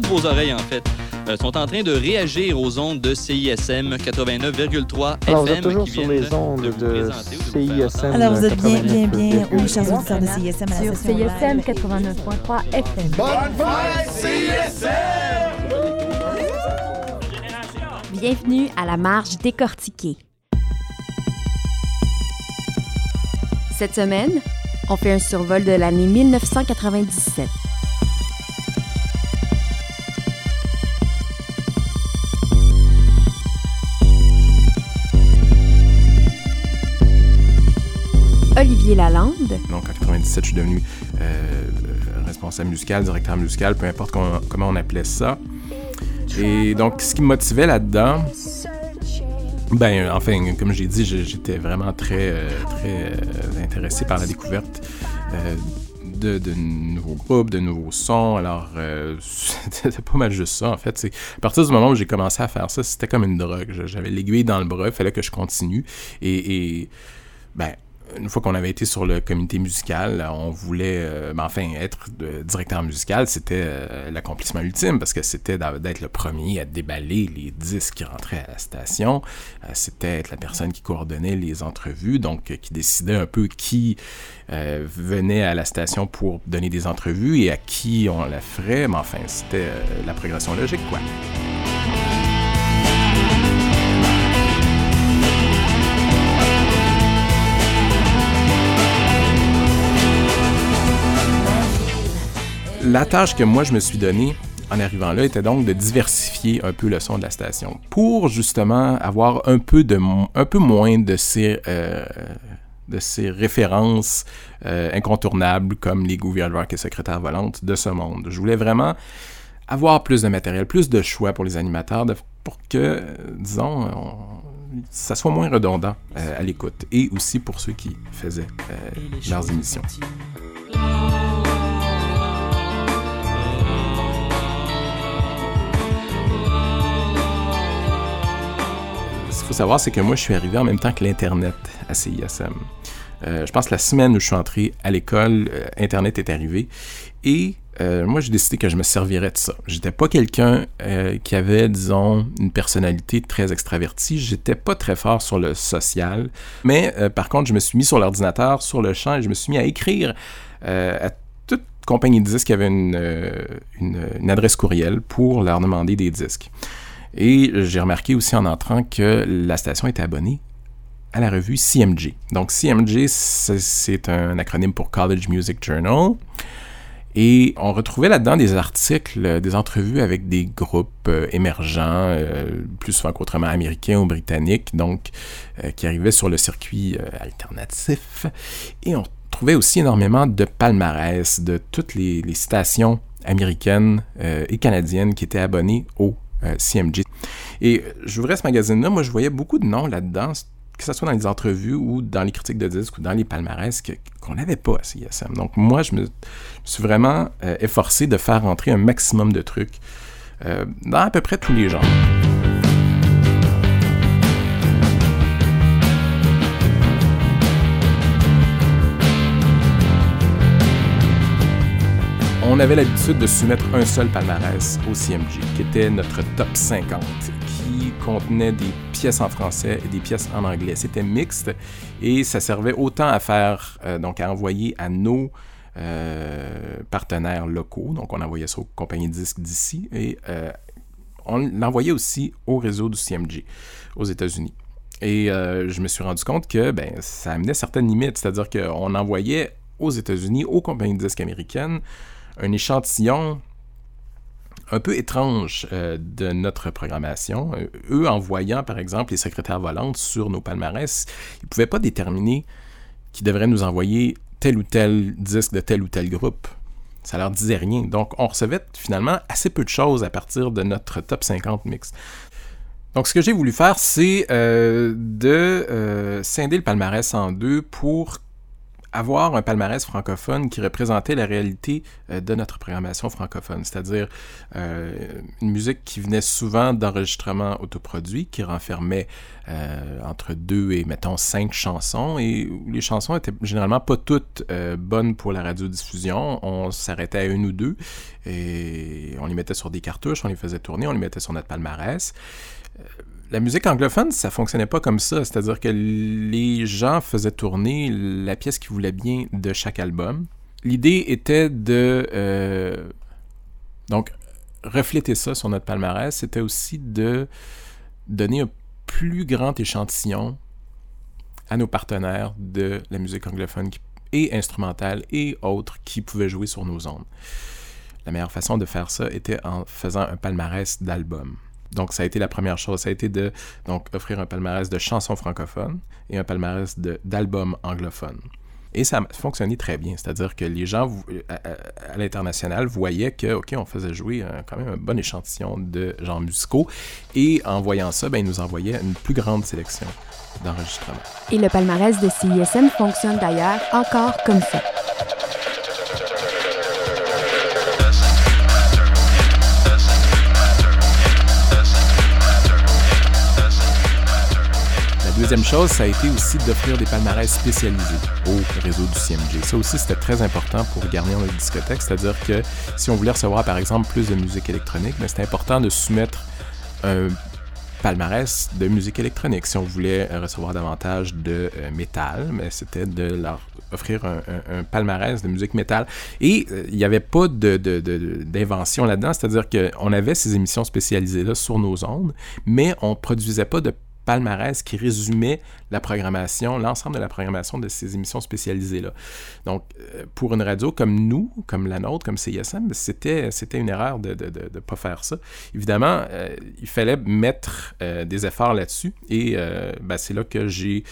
toutes vos oreilles en fait, euh, sont en train de réagir aux ondes de CISM 89,3 Alors, vous êtes FM toujours qui sur les ondes de vous vous CISM. Alors, vous êtes bien, bien, bien, 89,3. oui, chers auditeurs de CISM, à la Sur CISM live. 89.3 FM. Bienvenue à la marge décortiquée. Cette semaine, on fait un survol de l'année 1997. Olivier Lalande, Donc en 97, je suis devenu euh, responsable musical, directeur musical, peu importe comment, on appelait ça. Et donc, ce qui me motivait là-dedans, ben, enfin, comme j'ai dit, j'étais vraiment très, euh, très euh, intéressé par la découverte de, nouveaux groupes, de nouveaux sons. Alors, c'était pas mal juste ça, en fait. À partir du moment où j'ai commencé à faire ça, c'était comme une drogue. J'avais l'aiguille dans le bras, il fallait que je continue. Et ben, une fois qu'on avait été sur le comité musical, on voulait, euh, ben, enfin, être directeur musical, c'était euh, l'accomplissement ultime parce que c'était d'être le premier à déballer les disques qui rentraient à la station. Euh, c'était être la personne qui coordonnait les entrevues, donc qui décidait un peu qui venait à la station pour donner des entrevues et à qui on la ferait. Mais enfin, c'était la progression logique, quoi. La tâche que moi je me suis donnée en arrivant là était donc de diversifier un peu le son de la station pour justement avoir un peu, de, un peu moins de ces, euh, de ces références euh, incontournables comme les gouvernements et secrétaires volantes de ce monde. Je voulais vraiment avoir plus de matériel, plus de choix pour les animateurs pour que, disons, on- ça soit moins redondant euh, à l'écoute et aussi pour ceux qui faisaient leurs émissions. Ce qu'il faut savoir, c'est que moi, je suis arrivé en même temps que l'Internet à CISM. Euh, je pense que la semaine où je suis entré à l'école, euh, Internet est arrivé. Et euh, moi, j'ai décidé que je me servirais de ça. J'étais pas quelqu'un qui avait, disons, une personnalité très extravertie. J'étais pas très fort sur le social. Mais par contre, je me suis mis sur l'ordinateur, sur le champ, et je me suis mis à écrire à toute compagnie de disques qui avait une- une adresse courriel pour leur demander des disques. Et j'ai remarqué aussi en entrant que la station était abonnée à la revue CMG. Donc CMG, c'est- un acronyme pour College Music Journal. Et on retrouvait là-dedans des articles, euh, des entrevues avec des groupes euh, émergents, euh, plus souvent qu'autrement américains ou britanniques, donc euh, qui arrivaient sur le circuit alternatif. Et on trouvait aussi énormément de palmarès de toutes les, les stations américaines et canadiennes qui étaient abonnées au euh, CMG. Et euh, j'ouvrais ce magazine-là, moi je voyais beaucoup de noms là-dedans, que ce soit dans les entrevues ou dans les critiques de disques ou dans les palmarès qu'on n'avait pas à CISM. Donc moi, je me, suis vraiment euh, efforcé de faire rentrer un maximum de trucs dans à peu près tous les genres. On avait l'habitude de soumettre un seul palmarès au CMG, qui était notre top 50, qui contenait des pièces en français et des pièces en anglais. C'était mixte et ça servait autant à faire, euh, donc à envoyer à nos euh, partenaires locaux, donc on envoyait ça aux compagnies disques d'ici, et euh, on l'envoyait aussi au réseau du CMG aux États-Unis. Et je me suis rendu compte que ben, ça amenait certaines limites, c'est-à-dire qu'on envoyait aux États-Unis, aux compagnies disques américaines, un échantillon un peu étrange euh, de notre programmation. Eux, en voyant, par exemple, les secrétaires volantes sur nos palmarès, ils ne pouvaient pas déterminer qu'ils devraient nous envoyer tel ou tel disque de tel ou tel groupe. Ça leur disait rien. Donc, on recevait finalement assez peu de choses à partir de notre top 50 mix. Donc, ce que j'ai voulu faire, c'est euh, de euh, scinder le palmarès en deux pour avoir un palmarès francophone qui représentait la réalité euh, de notre programmation francophone, c'est-à-dire euh, une musique qui venait souvent d'enregistrements autoproduits, qui renfermait euh, entre deux et, mettons, cinq chansons, et les chansons étaient généralement pas toutes bonnes pour la radiodiffusion. On s'arrêtait à une ou deux, et on les mettait sur des cartouches, on les faisait tourner, on les mettait sur notre palmarès la musique anglophone, ça fonctionnait pas comme ça. C'est-à-dire que les gens faisaient tourner la pièce qu'ils voulaient bien de chaque album. L'idée était de euh, refléter ça sur notre palmarès. C'était aussi de donner un plus grand échantillon à nos partenaires de la musique anglophone et instrumentale et autres qui pouvaient jouer sur nos ondes. La meilleure façon de faire ça était en faisant un palmarès d'albums. Donc, ça a été la première chose. Ça a été de donc, offrir un palmarès de chansons francophones et un palmarès d'albums anglophones. Et ça a fonctionné très bien. C'est-à-dire que les gens à, l'international voyaient que, OK, on faisait jouer quand même un bon échantillon de genres musicaux. Et en voyant ça, ben, ils nous envoyaient une plus grande sélection d'enregistrements. Et le palmarès de CISM fonctionne d'ailleurs encore comme ça. Deuxième chose, ça a été aussi d'offrir des palmarès spécialisés au réseau du CMG. Ça aussi, c'était très important pour garnir notre discothèque, c'est-à-dire que si on voulait recevoir, par exemple, plus de musique électronique, c'était important de soumettre un palmarès de musique électronique. Si on voulait recevoir davantage de euh, métal, c'était de leur offrir un, palmarès de musique métal. Et euh, il n'y avait pas d'invention de, là-dedans, c'est-à-dire qu'on avait ces émissions spécialisées-là sur nos ondes, mais on ne produisait pas de palmarès qui résumait la programmation, l'ensemble de la programmation de ces émissions spécialisées-là. Donc, euh, pour une radio comme nous, comme la nôtre, comme CISM, c'était, une erreur de ne pas faire ça. Évidemment, euh, il fallait mettre euh, des efforts là-dessus et ben, c'est là que j'ai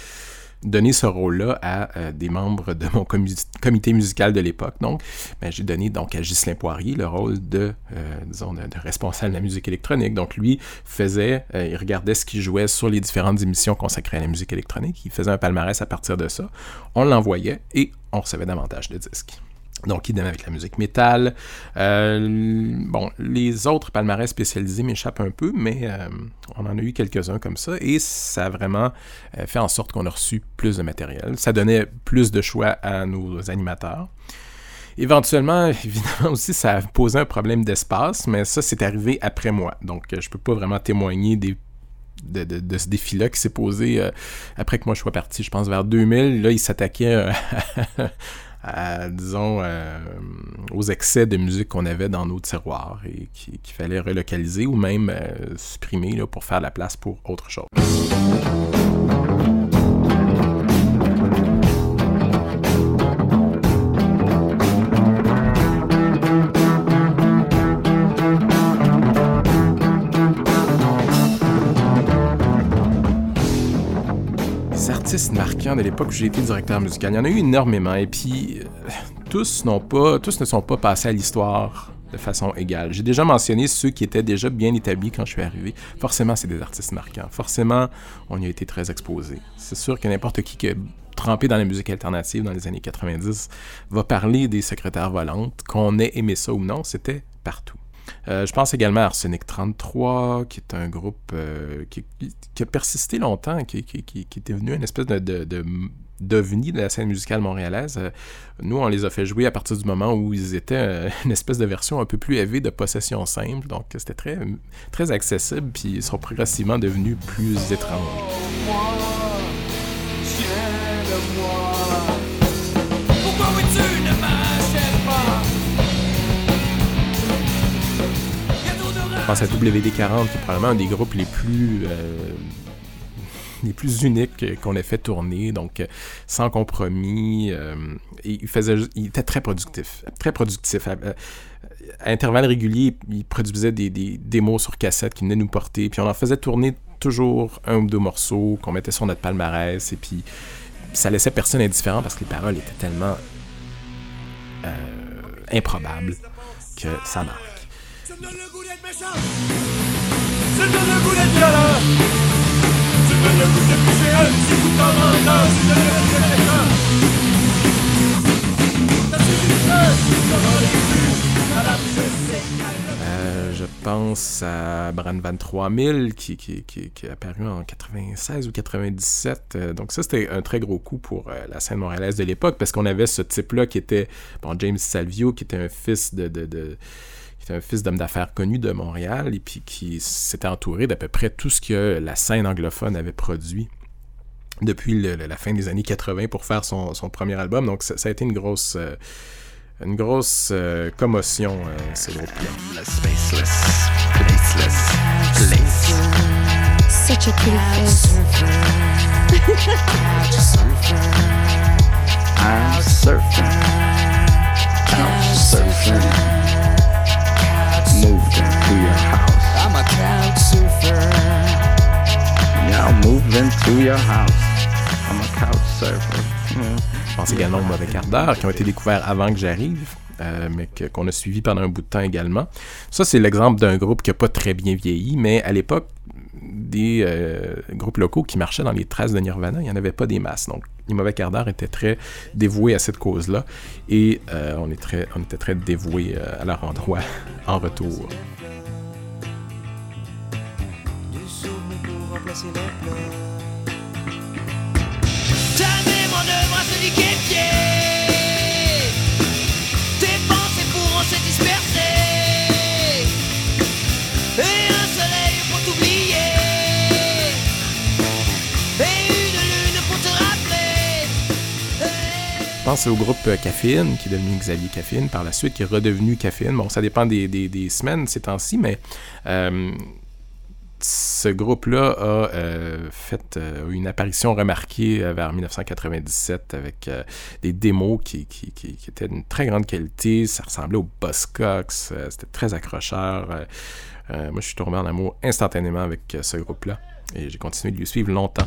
donné ce rôle-là à euh, des membres de mon comité musical de l'époque. Donc, ben, j'ai donné donc à Ghislain Poirier le rôle de, euh, disons, de, responsable de la musique électronique. Donc, lui faisait, euh, il regardait ce qui jouait sur les différentes émissions consacrées à la musique électronique. Il faisait un palmarès à partir de ça. On l'envoyait et on recevait davantage de disques. Donc, idem avec la musique métal. Euh, bon, les autres palmarès spécialisés m'échappent un peu, mais euh, on en a eu quelques-uns comme ça, et ça a vraiment euh, fait en sorte qu'on a reçu plus de matériel. Ça donnait plus de choix à nos animateurs. Éventuellement, évidemment aussi, ça a posé un problème d'espace, mais ça, c'est arrivé après moi. Donc, je peux pas vraiment témoigner des de, ce défi-là qui s'est posé après que moi je sois parti, je pense vers 2000. Là, il s'attaquait disons, euh, aux excès de musique qu'on avait dans nos tiroirs et qu'il fallait relocaliser ou même euh, supprimer là, pour faire la place pour autre chose. Marquants de l'époque où j'ai été directeur musical. Il y en a eu énormément. Et puis, euh, tous, pas, tous ne sont pas passés à l'histoire de façon égale. J'ai déjà mentionné ceux qui étaient déjà bien établis quand je suis arrivé. Forcément, c'est des artistes marquants. Forcément, on y a été très exposé. C'est sûr que n'importe qui qui a trempé dans la musique alternative dans les années 90 va parler des secrétaires volantes. Qu'on ait aimé ça ou non, c'était partout. Euh, je pense également à Arsenic 33, qui est un groupe euh, qui, a persisté longtemps, qui, qui, était venu une espèce de, de, de de la scène musicale montréalaise. Euh, nous, on les a fait jouer à partir du moment où ils étaient une espèce de version un peu plus élevée de possession simple. Donc, c'était très, très accessible, puis ils sont progressivement devenus plus étranges. Pense à WD-40, qui est probablement un des groupes les plus, euh, les plus uniques qu'on ait fait tourner, donc euh, sans compromis. Euh, il, faisait, il était très productif, très productif. À, intervalles réguliers, il produisait des, des démos sur cassette qui venaient nous porter, puis on en faisait tourner toujours un ou deux morceaux qu'on mettait sur notre palmarès, et puis ça laissait personne indifférent parce que les paroles étaient tellement improbables que ça marche. C'est C'est euh, je pense à Bran Van 3000 qui, qui, qui, est apparu en 96 ou 97. Euh, donc ça, c'était un très gros coup pour euh, la scène montréalaise de l'époque parce qu'on avait ce type-là qui était, bon, James Salvio, qui était un fils de était un fils d'homme d'affaires connu de Montréal et puis qui s'était entouré d'à peu près tout ce que la scène anglophone avait produit depuis le- la fin des années 80 pour faire son, son premier album. Donc ça, ça a été une grosse, euh, une grosse euh, commotion, euh, ce groupe-là. Spaceless, placeless, place. Such a pretty face. I'm surfing, Your house. A couch surfer. Je pense également aux Mauvais Quart d'heure, qui ont été découverts avant que j'arrive, euh, mais qu'on a suivi pendant un bout de temps également. Ça, c'est l'exemple d'un groupe qui n'a pas très bien vieilli, mais à l'époque, des euh, groupes locaux qui marchaient dans les traces de Nirvana, il n'y en avait pas des masses. Donc, les Mauvais Quart d'heure étaient très dévoués à cette cause-là, et euh, on, était très dévoués à leur endroit en retour. Jamais mon œuvre à se liquéfier Tes pensées pourront se disperser. Et un soleil pour t'oublier. Et une lune pour te rappeler. Je pense au groupe euh, Caffeine, qui est devenu Xavier Caffeine par la suite, qui est redevenu Caffeine. Bon, ça dépend des, des- des semaines ces temps-ci, mais euh, ce groupe-là a euh, fait euh, une apparition remarquée euh, vers 1997 avec des démos qui, étaient d'une très grande qualité. Ça ressemblait au Buzzcocks. C'était très accrocheur. Moi, je suis tombé en amour instantanément avec ce groupe-là et j'ai continué de lui suivre longtemps.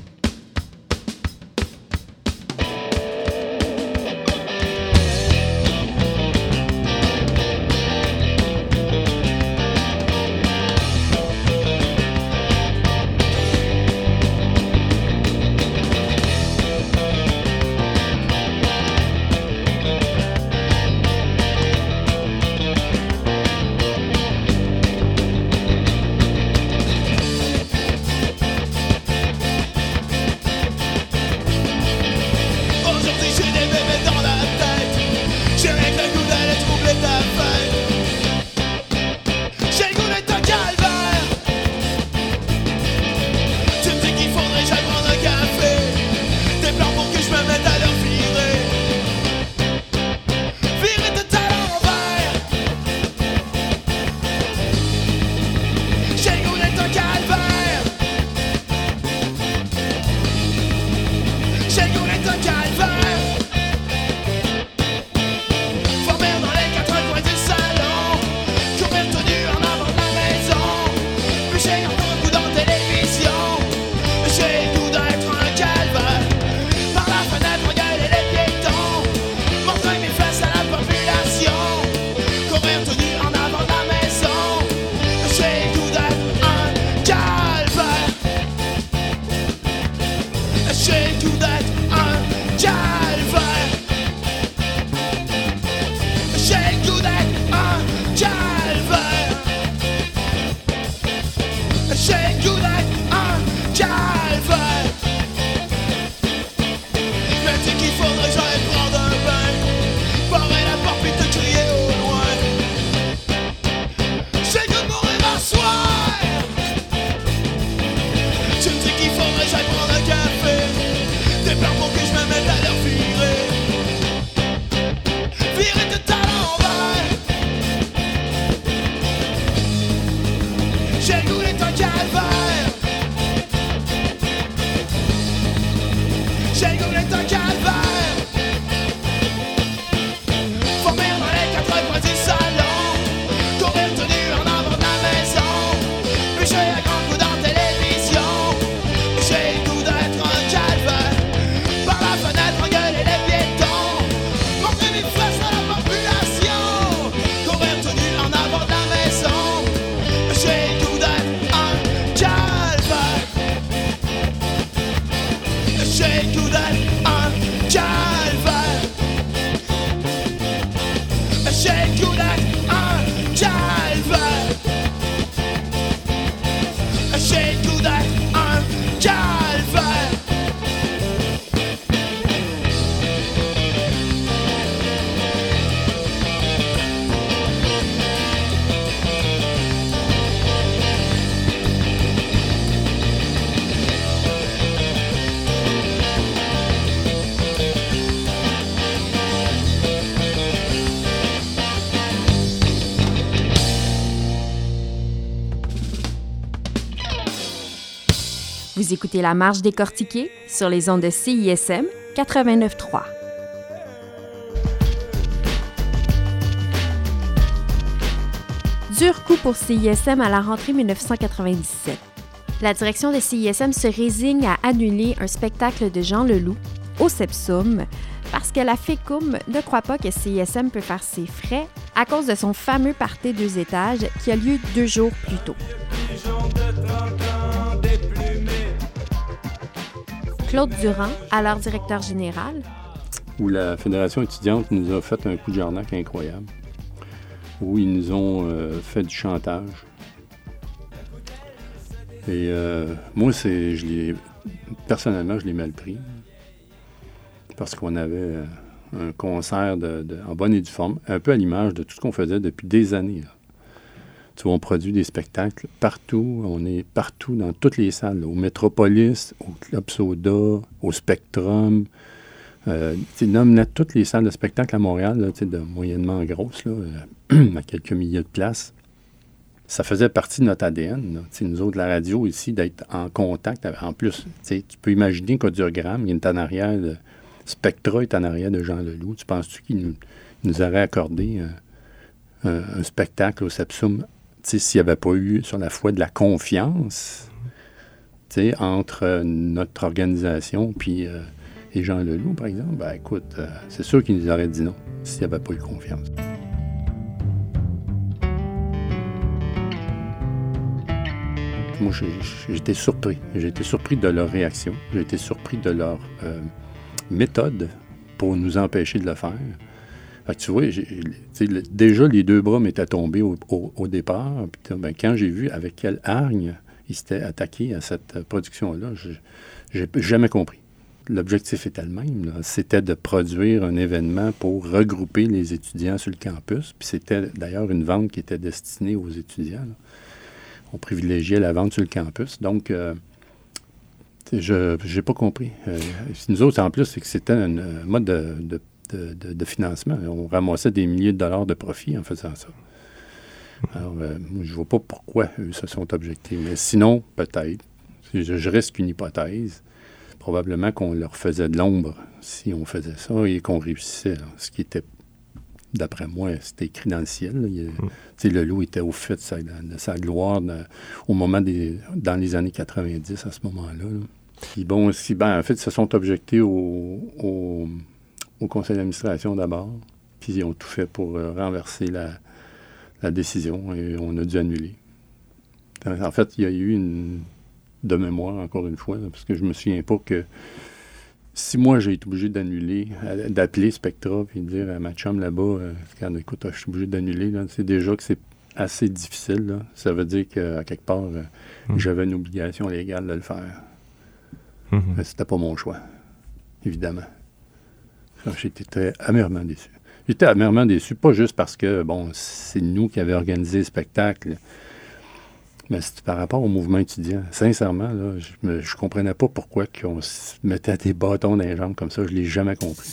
Écoutez La Marche décortiquée sur les ondes de CISM 89.3. Dur coup pour CISM à la rentrée 1997. La direction de CISM se résigne à annuler un spectacle de Jean Leloup au Sepsum parce que la FECUM ne croit pas que CISM peut faire ses frais à cause de son fameux party deux étages qui a lieu deux jours plus tôt. Claude Durand, alors directeur général, où la Fédération étudiante nous a fait un coup de jarnac incroyable, où ils nous ont euh, fait du chantage. Et euh, moi, c'est, personnellement, je l'ai mal pris. Parce qu'on avait euh, un concert en bonne et due forme, un peu à l'image de tout ce qu'on faisait depuis des années. On produit des spectacles partout. On est partout dans toutes les salles. au Métropolis, au Club Soda, au Spectrum. Euh, tu toutes les salles de spectacle à Montréal, là, de moyennement grosses, euh, à quelques milliers de places. Ça faisait partie de notre ADN. nous autres, la radio ici, d'être en contact. En plus, tu peux imaginer qu'Audiogramme, il est en arrière de... Spectra est en arrière de Jean Leloup. Tu penses-tu qu'il nous, aurait accordé euh, un, spectacle au Sepsum s'il n'y avait pas eu, sur la foi, de la confiance entre euh, notre organisation puis, euh, et Jean Leloup, par exemple, ben écoute, euh, c'est sûr qu'il nous aurait dit non s'il n'y avait pas eu confiance. Moi, été surpris. Été surpris de leur réaction. Été surpris de leur méthode pour nous empêcher de le faire. Fait que tu vois, déjà, les deux bras m'étaient tombés au, départ. Puis, ben, quand j'ai vu avec quelle hargne ils s'étaient attaqués à cette euh, production-là, je j'ai jamais compris. L'objectif était le même. C'était de produire un événement pour regrouper les étudiants sur le campus. Puis c'était d'ailleurs une vente qui était destinée aux étudiants. On privilégiait la vente sur le campus. Donc, euh, je n'ai pas compris. Euh, nous autres, en plus, c'est que c'était un mode de, de- de- de- de financement. On ramassait des milliers de dollars de profit en faisant ça. Alors, euh, je ne vois pas pourquoi eux se sont objectés. Mais sinon, peut-être. Je, je reste qu'une hypothèse. Probablement qu'on leur faisait de l'ombre si on faisait ça et qu'on réussissait. là. Ce qui était, d'après moi, c'était écrit dans le ciel. Il le loup était au fait de sa, de sa gloire dans- au moment des, dans les années 90, à ce moment-là. là. Puis bon, si, ben, en fait, ils se sont objectés au, au, au conseil d'administration d'abord. Puis ils ont tout fait pour euh, renverser la, la décision et on a dû annuler. En fait, il y a eu une de mémoire, encore une fois, là, parce que je me souviens pas que si moi j'ai été obligé d'annuler, d'appeler Spectra et de dire à ma chum là-bas, euh, écoute, je suis obligé d'annuler, c'est déjà que c'est assez difficile. là. Ça veut dire qu'à quelque part, euh, j'avais une obligation légale de le faire. Mais c'était pas mon choix, évidemment. J'étais amèrement déçu. J'étais amèrement déçu, pas juste parce que, bon, c'est nous qui avions organisé le spectacle, mais par rapport au mouvement étudiant. Sincèrement, je ne comprenais pas pourquoi on se mettait des bâtons dans les jambes comme ça. Je l'ai jamais compris.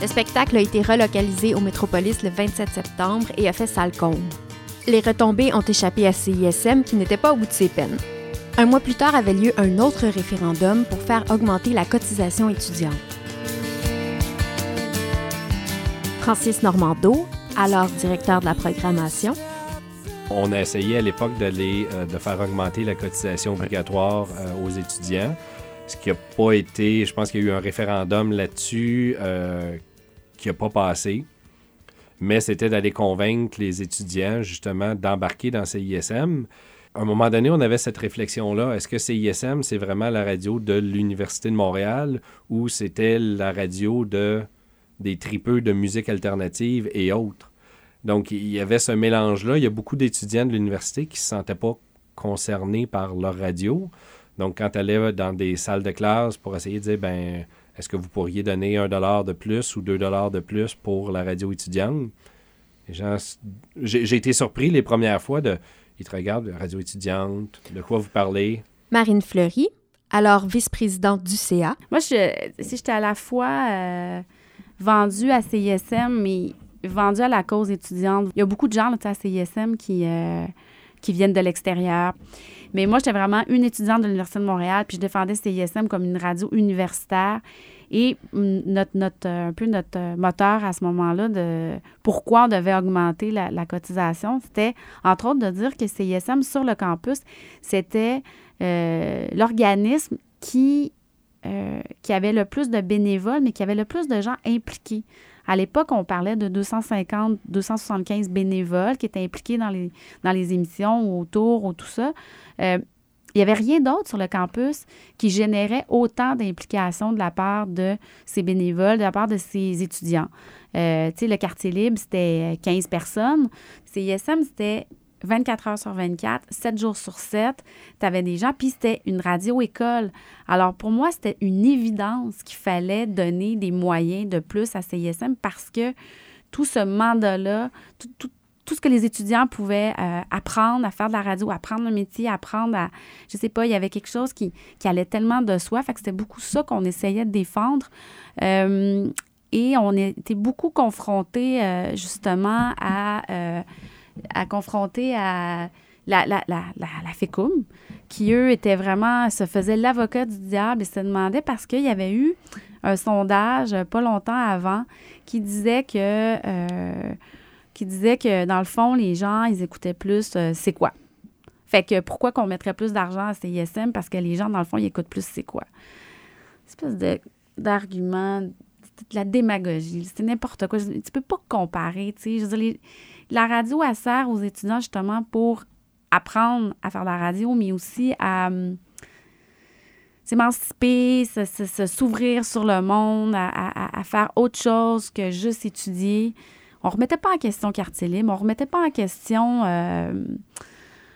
Le spectacle a été relocalisé au Métropolis le 27 septembre et a fait salle comble. Les retombées ont échappé à CISM qui n'était pas au bout de ses peines. Un mois plus tard avait lieu un autre référendum pour faire augmenter la cotisation étudiante. Francis Normando, alors directeur de la programmation, On a essayé à l'époque d'aller, euh, de faire augmenter la cotisation obligatoire euh, aux étudiants, ce qui n'a pas été, je pense qu'il y a eu un référendum là-dessus euh, qui n'a pas passé, mais c'était d'aller convaincre les étudiants justement d'embarquer dans CISM. À un moment donné, on avait cette réflexion-là. Est-ce que CISM, c'est vraiment la radio de l'Université de Montréal ou c'était la radio de, des tripeux de musique alternative et autres? Donc, il y avait ce mélange-là. Il y a beaucoup d'étudiants de l'université qui ne se sentaient pas concernés par leur radio. Donc, quand tu allais dans des salles de classe pour essayer de dire, ben, est-ce que vous pourriez donner un dollar de plus ou deux dollars de plus pour la radio étudiante? J'ai été surpris les premières fois de, ils te regardent, radio étudiante, de quoi vous parlez? Marine Fleury, alors vice-présidente du CA, Moi, je, si j'étais à la fois euh, vendue à CISM, mais vendue à la cause étudiante, il y a beaucoup de gens là, à CISM qui, euh, qui viennent de l'extérieur. Mais moi, j'étais vraiment une étudiante de l'Université de Montréal, puis je défendais CISM comme une radio universitaire. Et notre, euh, un peu notre euh, moteur à ce moment-là de pourquoi on devait augmenter la, cotisation, c'était entre autres de dire que CISM sur le campus, c'était l'organisme qui, euh, qui avait le plus de bénévoles, mais qui avait le plus de gens impliqués. À l'époque, on parlait de 250, 275 bénévoles qui étaient impliqués dans les, dans les émissions, ou autour, ou tout ça. Euh, il n'y avait rien d'autre sur le campus qui générait autant d'implications de la part de ces bénévoles, de la part de ces étudiants. Euh, tu sais, le quartier libre, c'était 15 personnes. CISM, c'était 24 heures sur 24, 7 jours sur 7. Tu avais des gens, puis c'était une radio-école. Alors, pour moi, c'était une évidence qu'il fallait donner des moyens de plus à CISM parce que tout ce mandat-là, tout, ce que les étudiants pouvaient euh, apprendre à faire de la radio, apprendre le métier, apprendre à, je sais pas, il y avait quelque chose qui, allait tellement de soi. Fait que c'était beaucoup ça qu'on essayait de défendre. Euh, et on était beaucoup confrontés euh, justement à, à confronter à la, la, la, la, FECUM, qui eux étaient vraiment, se faisaient l'avocat du diable et se demandaient parce qu'il y avait eu un sondage euh, pas longtemps avant qui disait que euh, qui disait que dans le fond, les gens, ils écoutaient plus euh, c'est quoi. Fait que pourquoi qu'on mettrait plus d'argent à CISM? Parce que les gens, dans le fond, ils écoutent plus c'est quoi. Espèce de, d'argument, de la démagogie, c'est n'importe quoi. Tu peux pas comparer, tu sais. Je veux dire, les- la radio, elle sert aux étudiants justement pour apprendre à faire de la radio, mais aussi à hum, s'émanciper, se- s'ouvrir sur le monde, à, faire autre chose que juste étudier. On remettait pas en question Quartier Libre, on remettait pas en question, euh,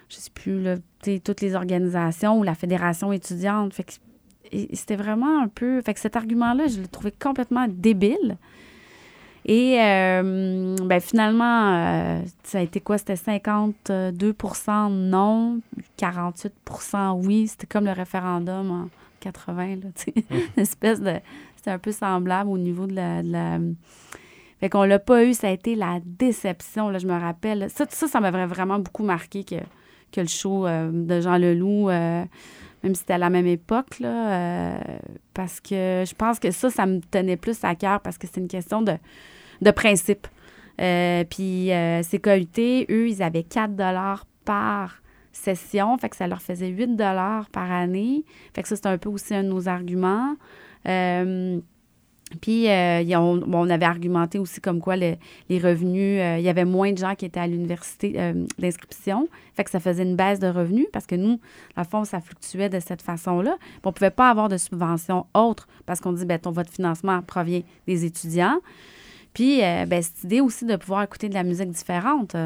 je sais plus, là, toutes les organisations ou la fédération étudiante. C'était vraiment un peu... Que cet argument-là, je l'ai trouvé complètement débile. Et euh, ben, finalement, euh, ça a été quoi? C'était 52% non, 48% oui. C'était comme le référendum en 80, là, tu sais. Une espèce de... C'était un peu semblable au niveau de la... de la- fait qu'on l'a pas eu, ça a été la déception, là, je me rappelle. Ça, ça, ça m'avait vraiment beaucoup marqué que, que le show euh, de Jean Leloup, même si c'était à la même époque, là, euh, parce que je pense que ça, ça me tenait plus à cœur parce que c'est une question de, de principe. Euh, puis euh, CKUT, eux, ils avaient 4 par session, fait que ça leur faisait 8 par année. Fait que ça, c'est un peu aussi un de nos arguments. Puis, euh, on avait argumenté aussi comme quoi le- les revenus, euh, il y avait moins de gens qui étaient à l'université euh, d'inscription. Fait que ça faisait une baisse de revenus parce que nous, dans fond, ça fluctuait de cette façon-là. On ne pouvait pas avoir de subventions autres parce qu'on dit, ben ton votre financement provient des étudiants. Puis, ben, cette idée aussi de pouvoir écouter de la musique différente.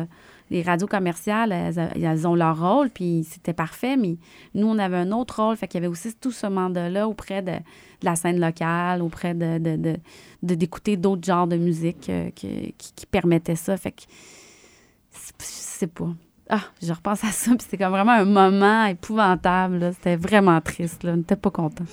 Les radios commerciales, elles, ont leur rôle, puis c'était parfait, mais nous, on avait un autre rôle. Fait qu'il y avait aussi tout ce mandat-là auprès de, la scène locale, auprès de, d'écouter d'autres genres de musique euh, qui, permettaient ça. Fait que, je sais pas. Ah, je repense à ça, puis c'était comme vraiment un moment épouvantable. C'était vraiment triste. Là. On n'était pas contents.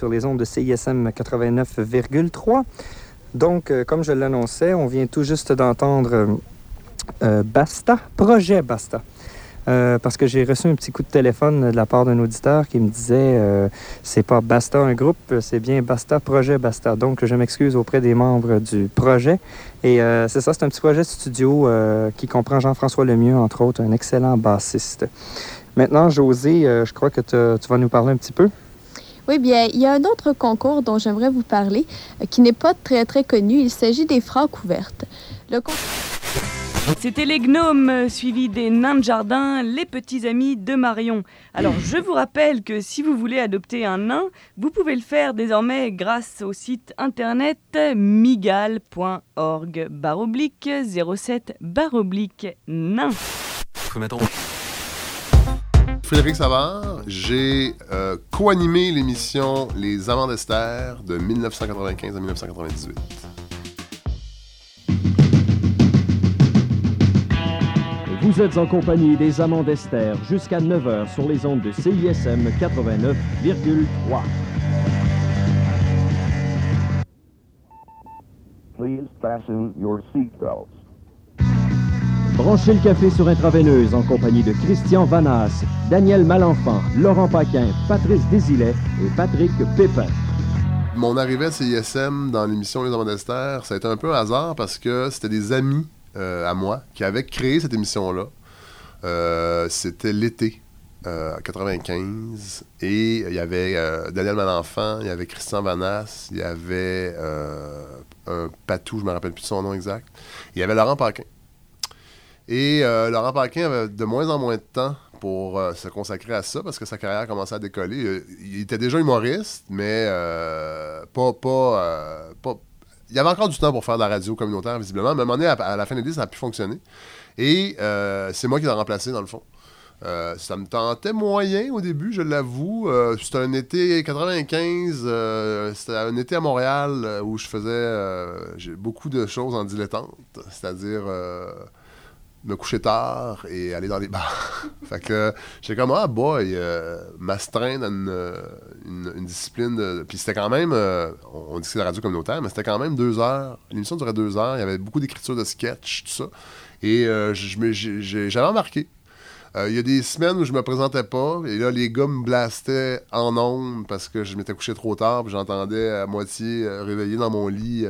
Sur les ondes de CISM 89,3. Donc, euh, comme je l'annonçais, on vient tout juste d'entendre euh, euh, Basta, projet Basta. Parce que j'ai reçu un petit coup de téléphone de la part d'un auditeur qui me disait c'est pas Basta un groupe, c'est bien Basta, projet Basta. Donc, je m'excuse auprès des membres du projet. Et c'est ça, c'est un petit projet studio qui comprend Jean-François Lemieux, entre autres, un excellent bassiste. Maintenant, José, je crois que tu vas nous parler un petit peu. Oui, bien, il y a un autre concours dont j'aimerais vous parler euh, qui n'est pas très, très connu. Il s'agit des francs ouvertes. Le C'était les gnomes, euh, suivis des nains de jardin, les petits amis de Marion. Alors, je vous rappelle que si vous voulez adopter un nain, vous pouvez le faire désormais grâce au site internet migal.org baroblique 07 baroblique nain. Frédéric Savard, j'ai euh, co-animé l'émission Les Amants d'Esther de 1995 à 1998. Vous êtes en compagnie des Amants d'Esther jusqu'à 9h sur les ondes de CISM 89,3. Please fasten your seatbelts. Branchez le café sur intraveineuse en compagnie de Christian Vanas, Daniel Malenfant, Laurent Paquin, Patrice Désilet et Patrick Pépin. Mon arrivée à CISM dans l'émission Les Amants d'Esther, ça a été un peu un hasard parce que c'était des amis euh, à moi qui avaient créé cette émission-là. Euh, c'était l'été. euh, 95 et il y avait euh, Daniel Malenfant, il y avait Christian Vanas, il y avait un patou, je me rappelle plus de son nom exact. Il y avait Laurent Paquin. Et euh, Laurent Paquin avait de moins en moins de temps pour euh, se consacrer à ça parce que sa carrière commençait à décoller. Euh, il était déjà humoriste, mais pas. pas, pas- il y avait encore du temps pour faire de la radio communautaire, visiblement. Mais à un moment donné, à, la fin de l'année, ça n'a plus fonctionné. Et c'est moi qui l'ai remplacé, dans le fond. Ça me tentait moyen au début, je l'avoue. C'était un été 95, euh, c'était un été à Montréal où je faisais beaucoup de choses en dilettante, c'est-à-dire me coucher tard et aller dans les bars. fait que j'étais comme, ah boy, euh, m'astreindre à une, une- discipline. De... Puis c'était quand même, euh, on dit que c'est la radio communautaire, mais c'était quand même deux heures. L'émission durait deux heures, il y avait beaucoup d'écriture de sketch, tout ça. Et euh, j'ai- j'ai- remarqué. Euh, Il y a des semaines où je me présentais pas, et là, les gars me blastaient en ondes parce que je m'étais couché trop tard, puis j'entendais à moitié réveillé dans mon lit,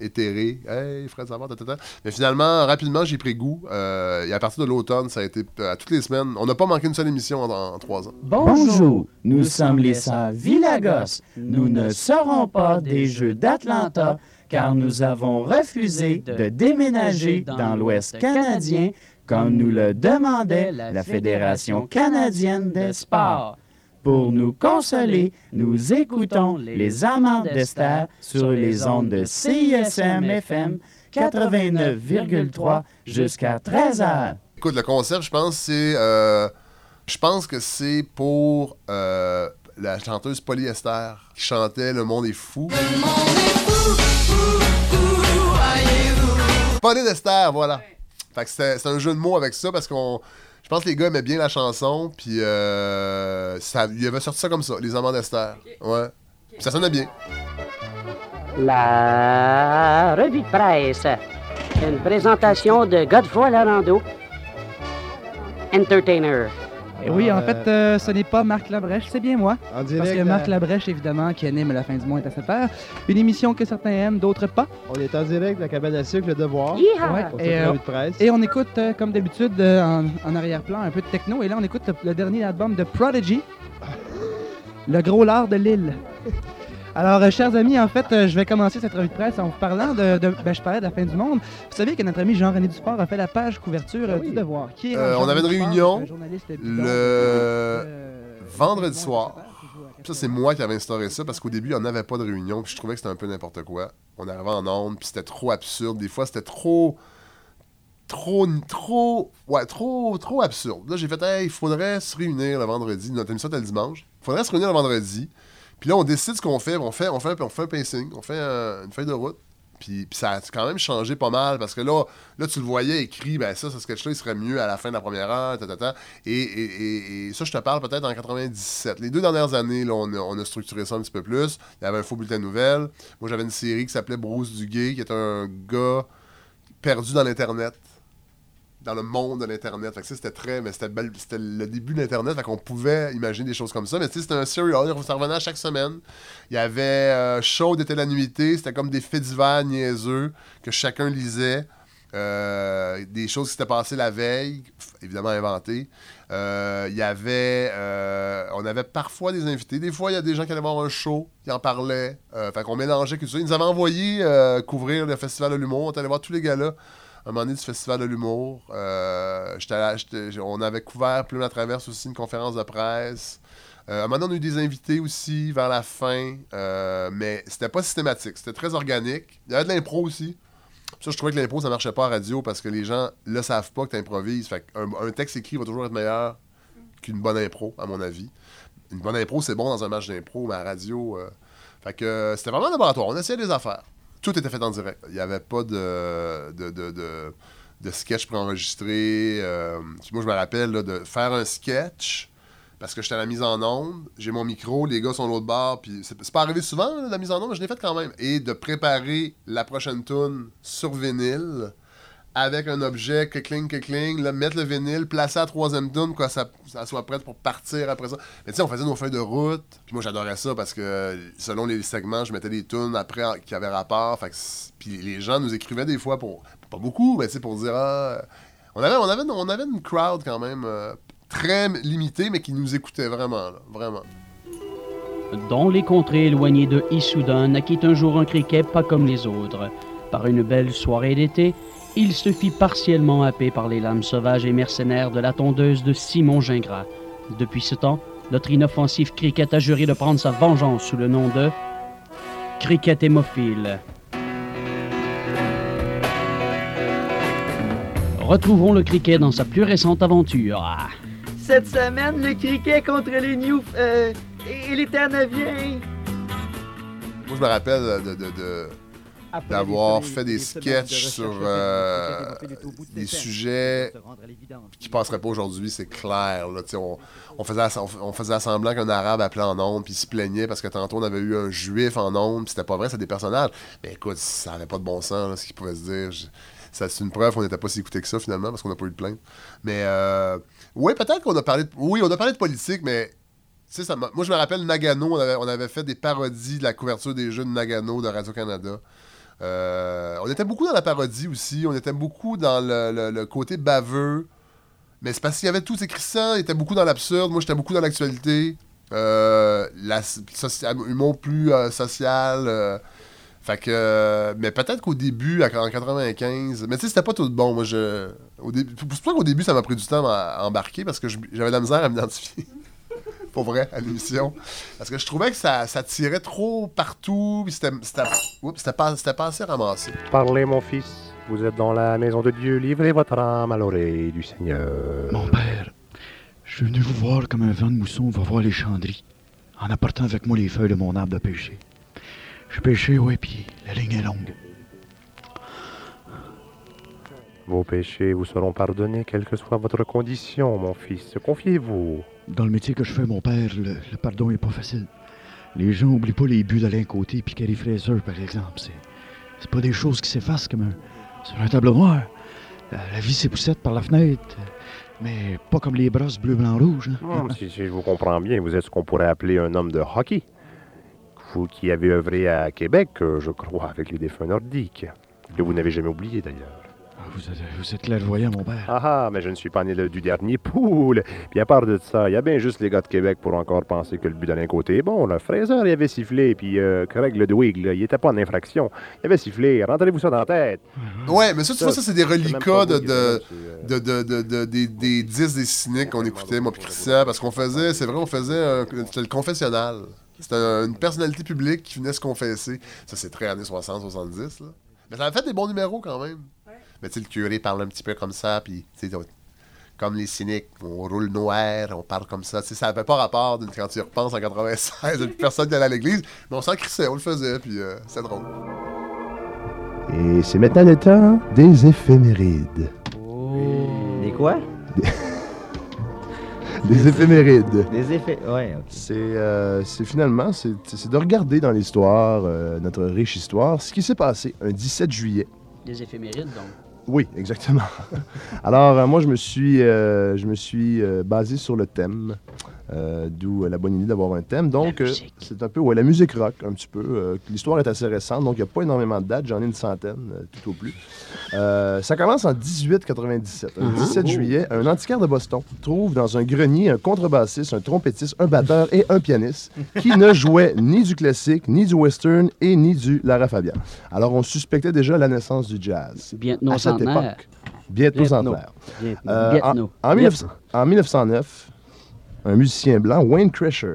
éthéré. Hey, Fred Savard, tatata. Mais finalement, rapidement, j'ai pris goût. Euh, et à partir de l'automne, ça a été euh, à toutes les semaines. On n'a pas manqué une seule émission en, en trois ans. Bonjour, nous sommes les sœurs Villagos. Nous ne serons pas des Jeux d'Atlanta car nous avons refusé de déménager dans l'Ouest canadien comme nous le demandait la Fédération canadienne des sports. Pour nous consoler, nous écoutons les amants d'Esther sur les ondes de CISM FM 89,3 jusqu'à 13 heures. Écoute, le concept, je pense, c'est. euh, je pense que c'est pour euh, la chanteuse Polyester qui chantait Le monde est fou. Polyester, voilà. Fait que c'était un jeu de mots avec ça parce qu'on. Je pense que les gars aimaient bien la chanson, puis euh, ça, il avait sorti ça comme ça, Les Amants d'Esther. Ouais. Puis ça sonnait bien. La revue de presse. Une présentation de Godefroy Larando, entertainer. Et oui, en fait, euh, ce n'est pas Marc Labrèche, c'est bien moi. En direct, Parce que Marc euh, Labrèche, évidemment, qui anime La fin du monde est à cette heure. Une émission que certains aiment, d'autres pas. On est en direct de la cabane à sucre, le devoir. Ouais, et, euh, de presse. et on écoute, euh, comme d'habitude, euh, en, en arrière-plan, un peu de techno. Et là, on écoute le, le dernier album de Prodigy, Le gros lard de Lille. Alors, euh, chers amis, en fait, euh, je vais commencer cette revue de presse en vous parlant de. de- ben, je parlais de la fin du monde. Vous savez que notre ami Jean-René Dufort a fait la page couverture euh, du Devoir. Qui est Euh, on avait une réunion le vendredi soir. Ça, c'est moi qui avais instauré ça parce qu'au début, il n'y en avait pas de réunion. Puis je trouvais que c'était un peu n'importe quoi. On arrivait en onde, puis c'était trop absurde. Des fois, c'était trop. Trop. Trop. Ouais, trop. Trop absurde. Là, j'ai fait, hey, il faudrait se réunir le vendredi. Notre émission était le dimanche. Il faudrait se réunir le vendredi. Puis là, on décide ce qu'on fait. On fait, on fait, on fait un pacing. On fait un- une feuille de route. Puis, puis ça a quand même changé pas mal parce que là, là tu le voyais écrit, ben ça, ce sketch-là, il serait mieux à la fin de la première heure, ta, ta, ta. Et, et, et- et ça, je te parle peut-être en 97. Les deux dernières années, là, on, a, on a structuré ça un petit peu plus. Il y avait un faux bulletin de nouvelles. Moi, j'avais une série qui s'appelait Bruce Duguay, qui est un gars perdu dans l'Internet dans le monde de l'Internet. Fait c'était très... Mais c'était, le début de l'Internet, fait qu'on pouvait imaginer des choses comme ça. Mais tu sais, c'était un serial, ça revenait à chaque semaine. Il y avait euh, Chaude était la nuitée, c'était comme des faits divers niaiseux que chacun lisait. Euh, des choses qui s'étaient passées la veille, évidemment inventées. Euh, Il y avait... euh, on avait parfois des invités. Des fois, il y a des gens qui allaient voir un show, qui en parlaient. Fait qu'on mélangeait ça. Ils nous avaient envoyé couvrir le Festival de l'humour. On est allé voir tous les gars-là un moment donné du Festival de l'humour. Euh, on avait couvert Plume à Traverse aussi, une conférence de presse. Euh, un moment donné, on a eu des invités aussi vers la fin, euh, mais c'était pas systématique, c'était très organique. Il y avait de l'impro aussi. Ça, je trouvais que l'impro, ça marchait pas à radio parce que les gens le savent pas que tu improvises. Fait un texte écrit va toujours être meilleur qu'une bonne impro, à mon avis. Une bonne impro, c'est bon dans un match d'impro, mais à la radio. euh, Fait que euh, c'était vraiment un laboratoire. On essayait des affaires. Tout était fait en direct. Il n'y avait pas de, de, de, de, sketch préenregistré. Euh, moi, je me rappelle de faire un sketch parce que j'étais à la mise en onde. J'ai mon micro, les gars sont l'autre bord. Puis c'est pas arrivé souvent, la mise en onde, mais je l'ai fait quand même. Et de préparer la prochaine tune sur vinyle avec un objet, clic clic là, mettre le vinyle, placer la troisième tune, quoi, ça, ça soit prête pour partir après ça. Mais tu sais, on faisait nos feuilles de route, puis moi j'adorais ça parce que selon les segments, je mettais des tunes après qui avaient rapport. Que puis les gens nous écrivaient des fois pour, pas beaucoup, mais tu sais, pour dire ah, on avait, on avait, on avait une crowd quand même euh, très limitée, mais qui nous écoutait vraiment, là, vraiment. Dans les contrées éloignées de Issoudun naquit un jour un criquet pas comme les autres. Par une belle soirée d'été, il se fit partiellement happer par les lames sauvages et mercenaires de la tondeuse de Simon Gingras. Depuis ce temps, notre inoffensif criquet a juré de prendre sa vengeance sous le nom de Criquet hémophile. Retrouvons le criquet dans sa plus récente aventure. Cette semaine, le cricket contre les New... euh, et les Ternaviens. Moi, je me rappelle de, de- de- Après d'avoir fait des sketchs sur euh, des dessin, sujets qui passeraient pas aujourd'hui, c'est clair. Là, on, on faisait, on, faisait semblant qu'un arabe appelait en ondes, puis il se plaignait parce que tantôt on avait eu un juif en puis c'était pas vrai, c'était des personnages. Mais écoute, ça avait pas de bon sens, là, ce qu'il pouvait se dire. Je- ça, c'est une preuve qu'on n'était pas si écouté que ça finalement, parce qu'on n'a pas eu de plainte. Mais euh, oui, peut-être qu'on a parlé de, oui, on a parlé de politique, mais ça moi, je me rappelle Nagano, on avait, on avait fait des parodies de la couverture des jeux de Nagano de Radio-Canada. Euh, on était beaucoup dans la parodie aussi. On était beaucoup dans le, côté baveux. Mais c'est parce qu'il y avait tout. C'est Christian était beaucoup dans l'absurde. Moi, j'étais beaucoup dans l'actualité. Euh, humour plus euh, social. euh, fait que. mais peut-être qu'au début, en 95. Mais tu sais, c'était pas tout bon. Moi, je. C'est pour ça qu'au début, ça m'a pris du temps à, à embarquer parce que j'avais de la misère à m'identifier. Pour vrai, à l'émission. Parce que je trouvais que ça, ça tirait trop partout. Puis c'était, c'était, oups, c'était pas, c'était pas assez ramassé. Parlez, mon fils. Vous êtes dans la maison de Dieu. Livrez votre âme à l'oreille du Seigneur. Mon père, je suis venu vous voir comme un vent de mousson va voir les chandries, en apportant avec moi les feuilles de mon arbre de pêcher. Je pêchais, ouais, puis la ligne est longue. Vos péchés vous seront pardonnés, quelle que soit votre condition, mon fils. Confiez-vous. Dans le métier que je fais, mon père, le, pardon est pas facile. Les gens oublient pas les buts d'Alain Côté puis Carrie Fraser, par exemple. C'est, c'est pas des choses qui s'effacent comme un, sur un tableau noir. La, la vie s'époussette par la fenêtre, mais pas comme les brosses bleu, blanc, rouge. hein. Si, si je vous comprends bien, vous êtes ce qu'on pourrait appeler un homme de hockey. Vous qui avez œuvré à Québec, euh, je crois, avec les défunts nordiques. Que vous n'avez jamais oublié, d'ailleurs. Vous êtes, vous êtes clairvoyant, mon père. Ah ah, mais je ne suis pas né le- du dernier poule. Puis à part de ça, il y a bien juste les gars de Québec pour encore penser que le but d'Alain Côté est bon. Là. Fraser, il avait sifflé, puis euh, Craig Ludwig, là, il était pas en infraction. Il avait sifflé. Rentrez-vous ça dans la tête. Ouais, mais ça, tu vois, ça, c'est des reliquats pas de, vous qui de, de, de, de- de- des, des des cyniques qu'on écoutait, moi puis Christian, parce qu'on faisait, c'est vrai, on faisait, un- c'était le confessionnal. C'était un- une personnalité publique qui venait se confesser. Ça, c'est très années 60, 70, là. Mais ça a fait des bons numéros quand même. Mais tu sais, le curé parle un petit peu comme ça, puis tu sais, comme les cyniques, on roule noir, on parle comme ça. Ça n'avait pas rapport quand tu y repenses en 96, il y a plus personne qui allait à l'église, mais on s'en crissait, on le faisait, puis euh, c'est drôle. Et c'est maintenant le temps des éphémérides. Des quoi? Des éphémérides. Des effets. Ouais, ok. C'est euh, c'est finalement, c'est c'est de regarder dans l'histoire, euh, notre riche histoire, ce qui s'est passé un 17 juillet. Des éphémérides, donc. Oui, exactement. Alors, euh, moi, je me suis, euh, euh, basé sur le thème, euh, d'où euh, la bonne idée d'avoir un thème. Donc, euh, c'est un peu, ouais, la musique rock, un petit peu. L'histoire est assez récente, donc il n'y a pas énormément de dates. J'en ai une centaine, tout au plus. Ça commence en 1897. Le Mhm. 17 Oh. juillet, un antiquaire de Boston trouve dans un grenier un contrebassiste, un trompettiste, un batteur et un pianiste qui ne jouait ni du classique, ni du western et ni du Lara Fabian. Alors, on suspectait déjà la naissance du jazz. Bientôt à cette époque. Bientôt centenaire. Euh, en, en 1900 en 1909, un musicien blanc, Wayne Crusher,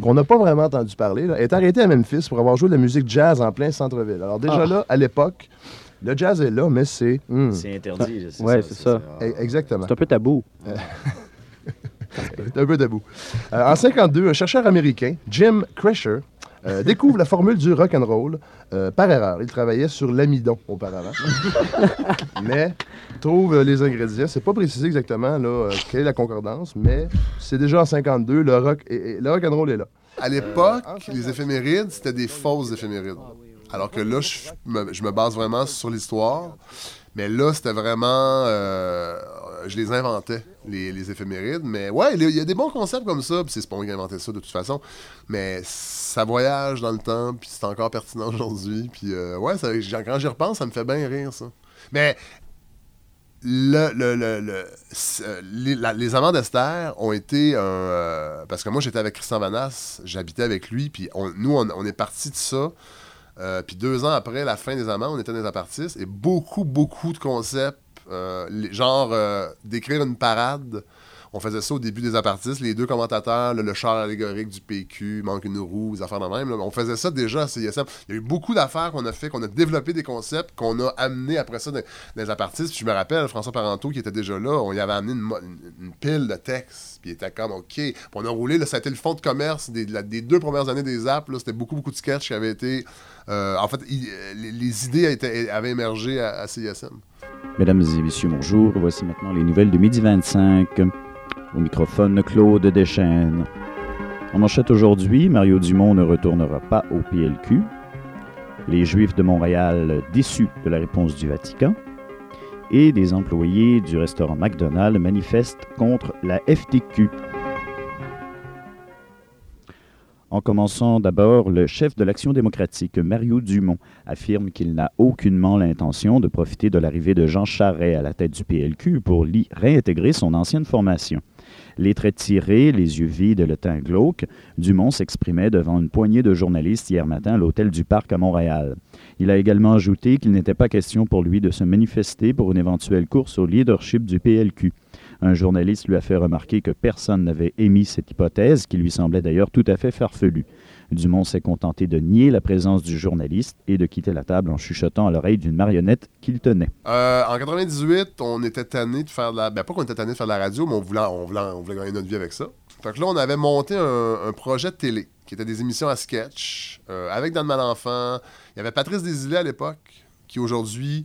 qu'on n'a pas vraiment entendu parler, là, est arrêté à Memphis pour avoir joué de la musique jazz en plein centre-ville. Alors déjà Ah. là, à l'époque, le jazz est là, mais c'est... hmm. C'est interdit, c'est Ouais, ça, c'est ça. ça. E- Exactement. C'est un peu tabou. C'est un peu tabou. Euh, en 52, un chercheur américain, Jim Crusher, euh, découvre la formule du rock and roll euh, par erreur. Il travaillait sur l'amidon auparavant, mais trouve euh, les ingrédients. C'est pas précisé exactement là, euh, quelle est la concordance, mais c'est déjà en 52. Le rock, et, et- le rock and roll est là. À l'époque, les éphémérides, c'était des fausses éphémérides. Alors que là, je me, je me base vraiment sur l'histoire. Mais là, c'était vraiment. euh, je les inventais, les, éphémérides. Mais ouais, il y a- a des bons concepts comme ça. Puis c'est moi qui ai inventé ça de toute façon. Mais ça voyage dans le temps. Puis c'est encore pertinent aujourd'hui. Puis euh, ouais, quand j'y repense, ça me fait bien rire, ça. Mais le, le, le- le- euh, les, amants d'Esther ont été un. parce que moi, j'étais avec Christian Vanas, j'habitais avec lui, puis nous, on, on est parti de ça. Euh, puis deux ans après la fin des amants, on était dans les apartistes, et beaucoup, beaucoup de concepts, euh, genre euh, d'écrire une parade. On faisait ça au début des apartistes, les deux commentateurs, le, char allégorique du PQ, manque une roue, des affaires de même. on faisait ça déjà à CISM. Il y a eu beaucoup d'affaires qu'on a fait, qu'on a développé des concepts, qu'on a amené après ça dans, les apartistes. Je me rappelle, François Parenteau, qui était déjà là, on y avait amené une, pile de textes, puis il était comme OK. On a roulé, ça a été le fond de commerce des, deux premières années des apps. C'était beaucoup, beaucoup de sketchs qui avaient été. euh, en fait, il- les, idées avaient émergé à, à CISM. Mesdames et messieurs, bonjour. Voici maintenant les nouvelles de midi 25. Au microphone, Claude Deschênes. En manchette aujourd'hui, Mario Dumont ne retournera pas au PLQ. Les Juifs de Montréal déçus de la réponse du Vatican. Et des employés du restaurant McDonald's manifestent contre la FTQ. En commençant d'abord, le chef de l'Action démocratique, Mario Dumont, affirme qu'il n'a aucunement l'intention de profiter de l'arrivée de Jean Charest à la tête du PLQ pour y réintégrer son ancienne formation. Les traits tirés, les yeux vides et le teint glauque, Dumont s'exprimait devant une poignée de journalistes hier matin à l'hôtel du Parc à Montréal. Il a également ajouté qu'il n'était pas question pour lui de se manifester pour une éventuelle course au leadership du PLQ. Un journaliste lui a fait remarquer que personne n'avait émis cette hypothèse, qui lui semblait d'ailleurs tout à fait farfelue. Dumont s'est contenté de nier la présence du journaliste et de quitter la table en chuchotant à l'oreille d'une marionnette qu'il tenait. Euh, en 98, on était tanné de faire de la. Ben, pas qu'on était de la radio, mais on voulait, on voulait, on voulait gagner notre vie avec ça. Fait que là, on avait monté un, un projet de télé qui était des émissions à sketch euh, avec Dan Malenfant. Il y avait Patrice Desilets à l'époque, qui aujourd'hui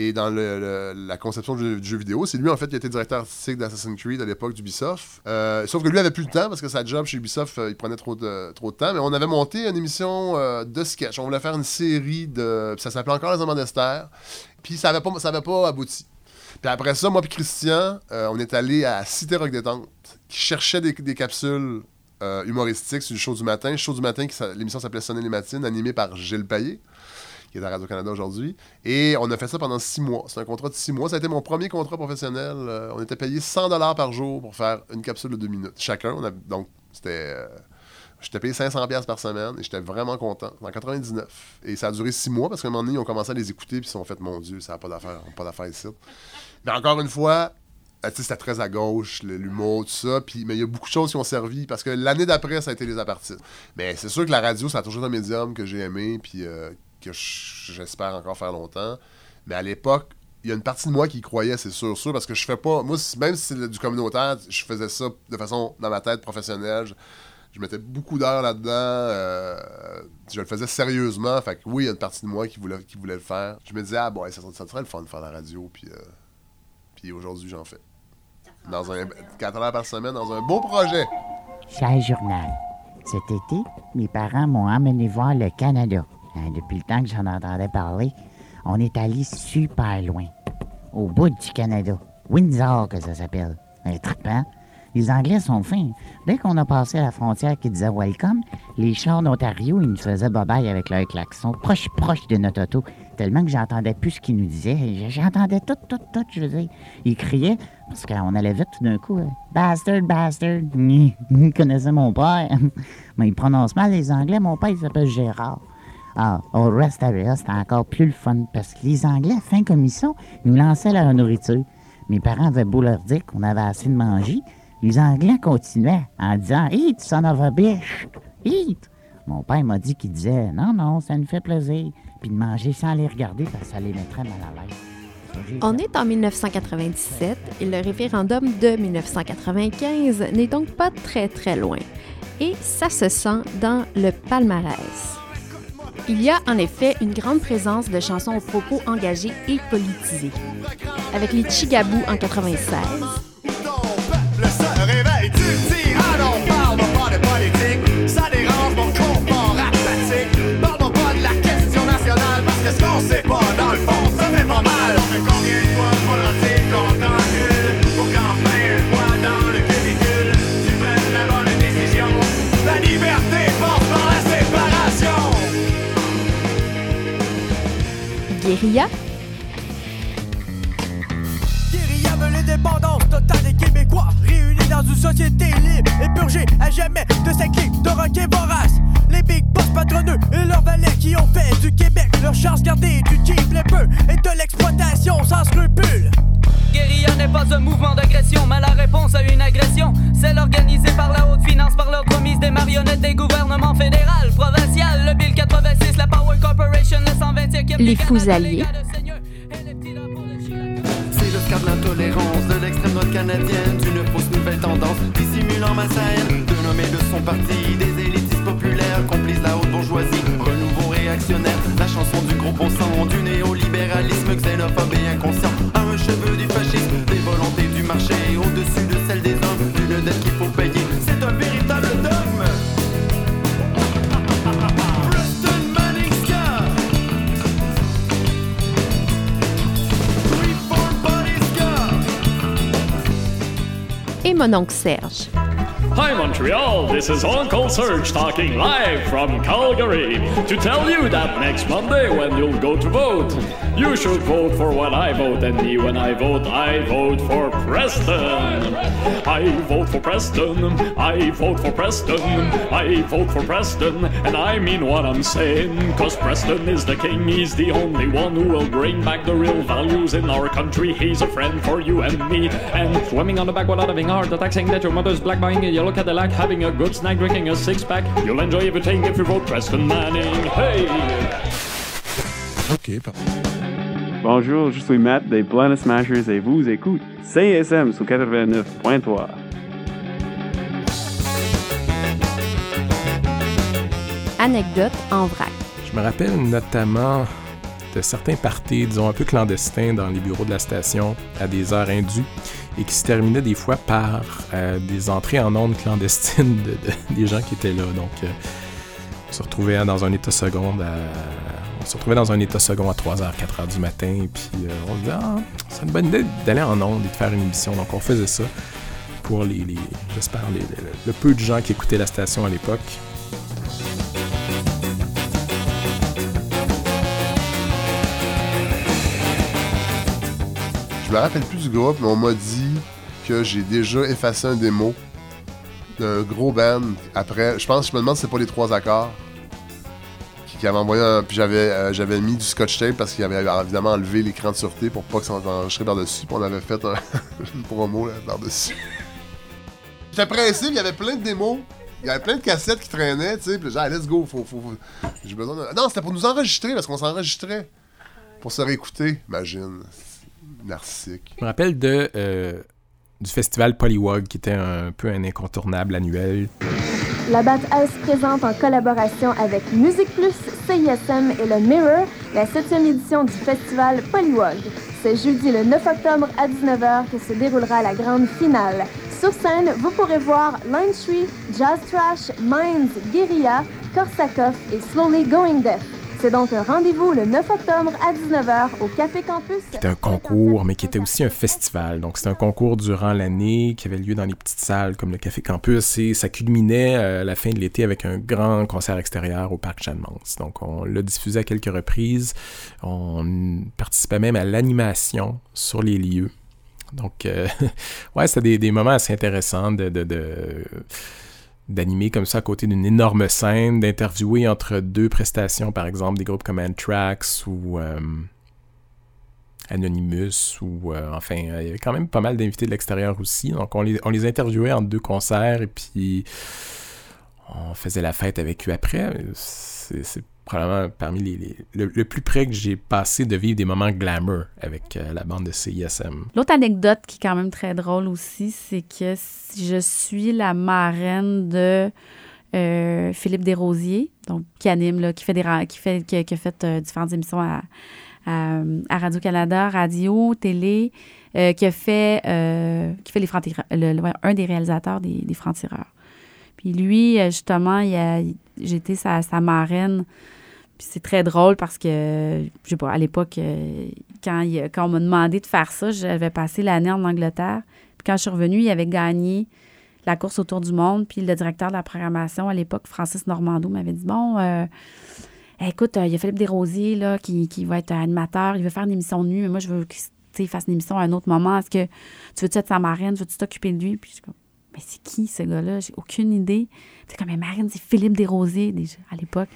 Et dans la conception du jeu, vidéo, c'est lui en fait qui était directeur artistique d'Assassin's Creed à l'époque d'Ubisoft. Euh, sauf que lui avait plus le temps parce que sa job chez Ubisoft, euh, il prenait trop de, trop de temps. Mais on avait monté une émission euh, de sketch. On voulait faire une série de. Ça s'appelait encore Les Amants d'Esther. Puis ça n'avait pas, pas abouti. Puis après ça, moi puis Christian, on est allé à Cité Rock Détente, qui cherchait des, des capsules humoristiques sur le show du matin. Show du matin, l'émission s'appelait Sonner les matines, animée par Gilles Payet, qui est à Radio-Canada aujourd'hui. Et on a fait ça pendant six mois. C'est un contrat de six mois. Ça a été mon premier contrat professionnel. Euh, on était payé 100 par jour pour faire une capsule de deux minutes. Chacun. Donc, c'était... euh, J'étais payé 500$ piastres par semaine et j'étais vraiment content. En 99. Et ça a duré six mois parce qu'à un moment donné, ils ont commencé à les écouter puis ils se sont fait, mon Dieu, ça n'a pas d'affaire, on a pas d'affaire ici. Mais encore une fois, euh, c'était très à gauche, l'humour, tout ça. Puis, mais il y a beaucoup de choses qui ont servi parce que l'année d'après, ça a été les apartistes. Mais c'est sûr que la radio, ça a toujours un médium que j'ai aimé puis que j'espère encore faire longtemps. Mais à l'époque, il y a une partie de moi qui croyait, c'est sûr, sûr, parce que je fais pas. Moi, même si c'est du communautaire, je faisais ça de façon, dans ma tête, professionnelle. Je, mettais beaucoup d'heures là-dedans. euh, je le faisais sérieusement. Fait que oui, il y a une partie de moi qui voulait, qui voulait le faire. Je me disais, ah, bon, ça, ça serait le fun de faire la radio. Puis, euh, puis aujourd'hui, j'en fais. Dans un 4 heures par semaine, dans un beau projet. Cher journal, cet été, mes parents m'ont emmené voir le Canada. Hein, depuis le temps que j'en entendais parler, on est allé super loin. Au bout du Canada. Windsor, que ça s'appelle. Un trippant. Les Anglais sont fins. Dès qu'on a passé la frontière qui disait Welcome, les chars d'Ontario, ils nous faisaient babaille avec leur klaxon, proche, proche de notre auto, tellement que j'entendais plus ce qu'ils nous disaient. J'entendais tout, tout, tout, je veux dire. Ils criaient, parce qu'on allait vite tout d'un coup. euh, Bastard, bastard. Ils connaissaient mon père. Mais ils prononcent mal les Anglais. Mon père, il s'appelle Gérard. Ah, au rest area, c'était encore plus le fun parce que les Anglais, fin comme ils sont, ils nous lançaient leur nourriture. Mes parents avaient beau leur dire qu'on avait assez de manger. Les Anglais continuaient en disant Eat, son of a bitch! Eat! Mon père m'a dit qu'il disait Non, non, ça nous fait plaisir. Puis de manger sans les regarder parce que ça les mettrait mal à l'aise. Ça, On est en 1997 et le référendum de 1995 n'est donc pas très très loin. Et ça se sent dans le palmarès. Il y a en effet une grande présence de chansons aux propos engagés et politisés. Avec les Chigabou en 96, Le se réveille du tyran, on parle pas de politique, ça dérange mon Guérilla, Guérilla veut l'indépendance totale des Québécois Réunis dans une société libre et purgée à jamais de cette clique de rock et vorace. Les big boss patronneux et leurs valets qui ont fait du Québec leur chance gardée du cheap les peu et de l'exploitation sans scrupule Guérilla n'est pas un mouvement d'agression, mais la réponse à une agression. Celle organisée par la haute finance, par l'ordre promise des marionnettes des gouvernements fédéral, provincial, le Bill 86, la Power Corporation, le 125e. les fous alliés, C'est le cas de l'intolérance de l'extrême droite canadienne, d'une fausse nouvelle tendance dissimulant ma scène, de nommer de son parti des élitistes populaires, complices la haute bourgeoisie, renouveau réactionnaire, la chanson du gros bon sang, du néolibéralisme xénophobe et inconscient, à un cheveu du et mon oncle Serge. Hi Montreal, this is Uncle Serge talking live from Calgary to tell you that next Monday when you'll go to vote, you should vote for what I vote and me when I vote, I vote for Preston. I vote for Preston, I vote for Preston, I vote for Preston, and I mean what I'm saying, cause Preston is the king, he's the only one who will bring back the real values in our country, he's a friend for you and me, and swimming on the back without having attack, saying that your mother's black buying a yellow Cadillac, having a good snack, drinking a six pack, you'll enjoy everything if you vote Preston Manning, hey! OK, parfait. Bonjour, je suis Matt des Planet Smashers et vous écoutez CSM sur 89.3. Anecdote en vrac. Je me rappelle notamment de certains parties, disons, un peu clandestins dans les bureaux de la station à des heures indues et qui se terminaient des fois par euh, des entrées en ondes clandestines de, de- des gens qui étaient là. Donc, euh, on se retrouvait dans un état seconde à, on se retrouvait dans un état second à 3h, 4h du matin, et puis euh, on se disait, ah, c'est une bonne idée d'aller en ondes et de faire une émission. Donc, on faisait ça pour les, j'espère, le peu de gens qui écoutaient la station à l'époque. Je me rappelle plus du groupe, mais on m'a dit que j'ai déjà effacé un démo d'un gros band après. Je pense, je me demande si c'est pas les trois accords. Qui, avait envoyé un. Puis j'avais, euh, j'avais mis du scotch tape parce qu'il avait évidemment enlevé l'écran de sûreté pour pas que ça soit enregistré par-dessus. Puis on avait fait un- une promo par-dessus. J'étais pressé, il y avait plein de démos. Il y avait plein de cassettes qui traînaient, tu sais. Puis j'ai dit, let's go, faut, faut, faut- J'ai besoin de. Non, c'était pour nous enregistrer parce qu'on s'enregistrait. Pour se réécouter, imagine. Narcissique. Je me rappelle de, euh, du festival Polywog, qui était un peu un incontournable annuel. La BAT S présente en collaboration avec Musique Plus, CISM et le Mirror la 7e édition du festival Polywog. C'est jeudi le 9 octobre à 19h que se déroulera la grande finale. Sur scène, vous pourrez voir Line Tree, Jazz Trash, Minds, Guerilla, Korsakov et Slowly Going Deaf. C'est donc un rendez-vous le 9 octobre à 19h au Café Campus. C'était un concours, mais qui était aussi un festival. Donc, c'était un concours durant l'année qui avait lieu dans les petites salles comme le Café Campus et ça culminait euh, à la fin de l'été avec un grand concert extérieur au Parc Jeanne-Mance. Donc, on l'a diffusé à quelques reprises. On participait même à l'animation sur les lieux. Donc, euh, ouais, c'était des, moments assez intéressants de- d'animer comme ça à côté d'une énorme scène, d'interviewer entre deux prestations, par exemple, des groupes comme Anthrax ou euh, Anonymous, ou euh, enfin, il y avait quand même pas mal d'invités de l'extérieur aussi. Donc, on les, on les interviewait entre deux concerts et puis on faisait la fête avec eux après. Probablement parmi les, le, plus près que j'ai passé de vivre des moments glamour avec euh, la bande de CISM. L'autre anecdote qui est quand même très drôle aussi, c'est que je suis la marraine de euh, Philippe Desrosiers, donc qui anime, là, qui fait des qui fait a- fait euh, différentes émissions à, à, à Radio-Canada, radio, télé, qui a fait qui fait les francs le, un des réalisateurs des, des francs-tireurs. Puis lui, justement, j'étais sa, sa marraine. Puis c'est très drôle parce que, je sais pas, à l'époque, euh, quand, on m'a demandé de faire ça, j'avais passé l'année en Angleterre. Puis quand je suis revenue, il avait gagné la course autour du monde. Puis le directeur de la programmation à l'époque, Francis Normando, m'avait dit Bon, euh, écoute, euh, il y a Philippe Desrosiers là, qui, qui va être animateur. Il veut faire une émission de nuit, mais moi, je veux qu'il fasse une émission à un autre moment. Est-ce que tu veux-tu être sa marraine? Veux-tu t'occuper de lui? Puis je Mais c'est qui ce gars-là? J'ai aucune idée. C'est comme, mais marraine, c'est Philippe Desrosiers déjà, à l'époque.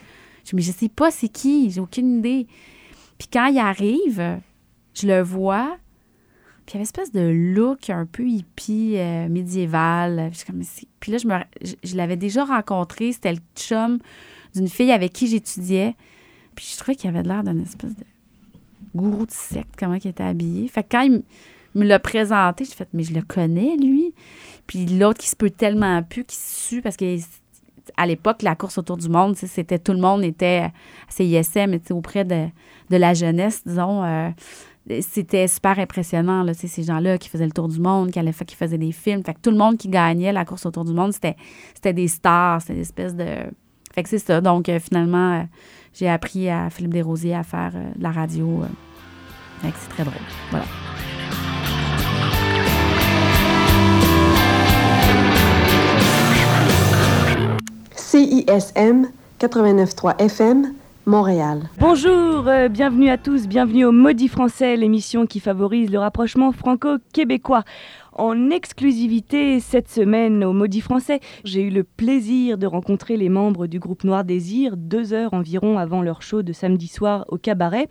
Je dis, mais je sais pas c'est qui, j'ai aucune idée. Puis quand il arrive, je le vois, puis il y avait une espèce de look un peu hippie, euh, médiéval. Puis, là, je, me, je, l'avais déjà rencontré, c'était le chum d'une fille avec qui j'étudiais. Puis je trouvais qu'il avait l'air d'une espèce de gourou de secte, comment il était habillé. Fait que quand il me l'a présenté, j'ai fait, mais je le connais, lui. Puis l'autre qui se peut tellement plus, qui se sue, parce que à l'époque, la course autour du monde, c'était tout le monde était à CISM, mais auprès de, de la jeunesse, disons. euh, c'était super impressionnant, là, ces gens-là qui faisaient le tour du monde, qui, allaient, qui faisaient des films. Fait que tout le monde qui gagnait la course autour du monde, c'était, des stars, c'était des espèces de... Fait que c'est ça. Donc, euh, finalement, euh, j'ai appris à Philippe Desrosiers à faire de la radio. Fait que c'est très drôle. Voilà. CISM 89.3 FM, Montréal. Bonjour, euh, bienvenue à tous, bienvenue au Maudit Français, l'émission qui favorise le rapprochement franco-québécois. En exclusivité cette semaine au Maudit Français, j'ai eu le plaisir de rencontrer les membres du groupe Noir Désir deux heures environ avant leur show de samedi soir au cabaret.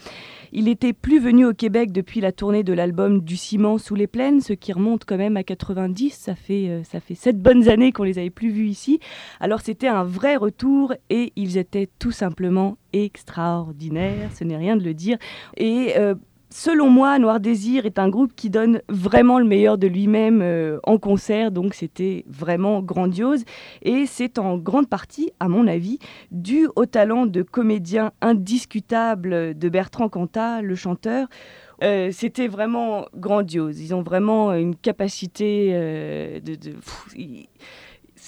Il était plus venu au Québec depuis la tournée de l'album Du ciment sous les plaines, ce qui remonte quand même à 90. Ça fait, euh, ça fait sept bonnes années qu'on les avait plus vus ici. Alors c'était un vrai retour et ils étaient tout simplement extraordinaires, ce n'est rien de le dire. Et euh, Selon moi, Noir Désir est un groupe qui donne vraiment le meilleur de lui-même euh, en concert, donc c'était vraiment grandiose. Et c'est en grande partie, à mon avis, dû au talent de comédien indiscutable de Bertrand Cantat, le chanteur. Euh, c'était vraiment grandiose. Ils ont vraiment une capacité euh, de...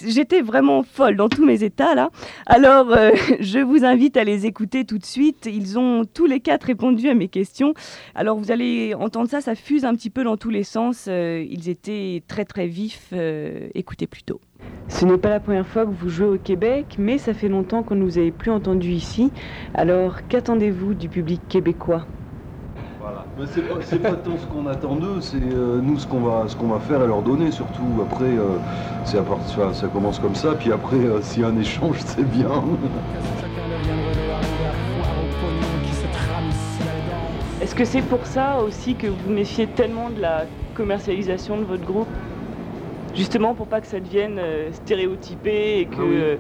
J'étais vraiment folle dans tous mes états là. Alors, euh, je vous invite à les écouter tout de suite. Ils ont tous les quatre répondu à mes questions. Alors, vous allez entendre ça, ça fuse un petit peu dans tous les sens. Euh, ils étaient très très vifs. Euh, écoutez plutôt. Ce n'est pas la première fois que vous jouez au Québec, mais ça fait longtemps qu'on ne vous avait plus entendu ici. Alors, qu'attendez-vous du public québécois? Mais c'est pas, tant ce qu'on attend d'eux, c'est euh, nous ce qu'on va, ce qu'on va faire et leur donner surtout. Après, euh, c'est à ça commence comme ça, puis après, euh, s'il y a un échange, c'est bien. Est-ce que c'est pour ça aussi que vous vous méfiez tellement de la commercialisation de votre groupe? Justement pour pas que ça devienne euh, stéréotypé et que... Ah oui.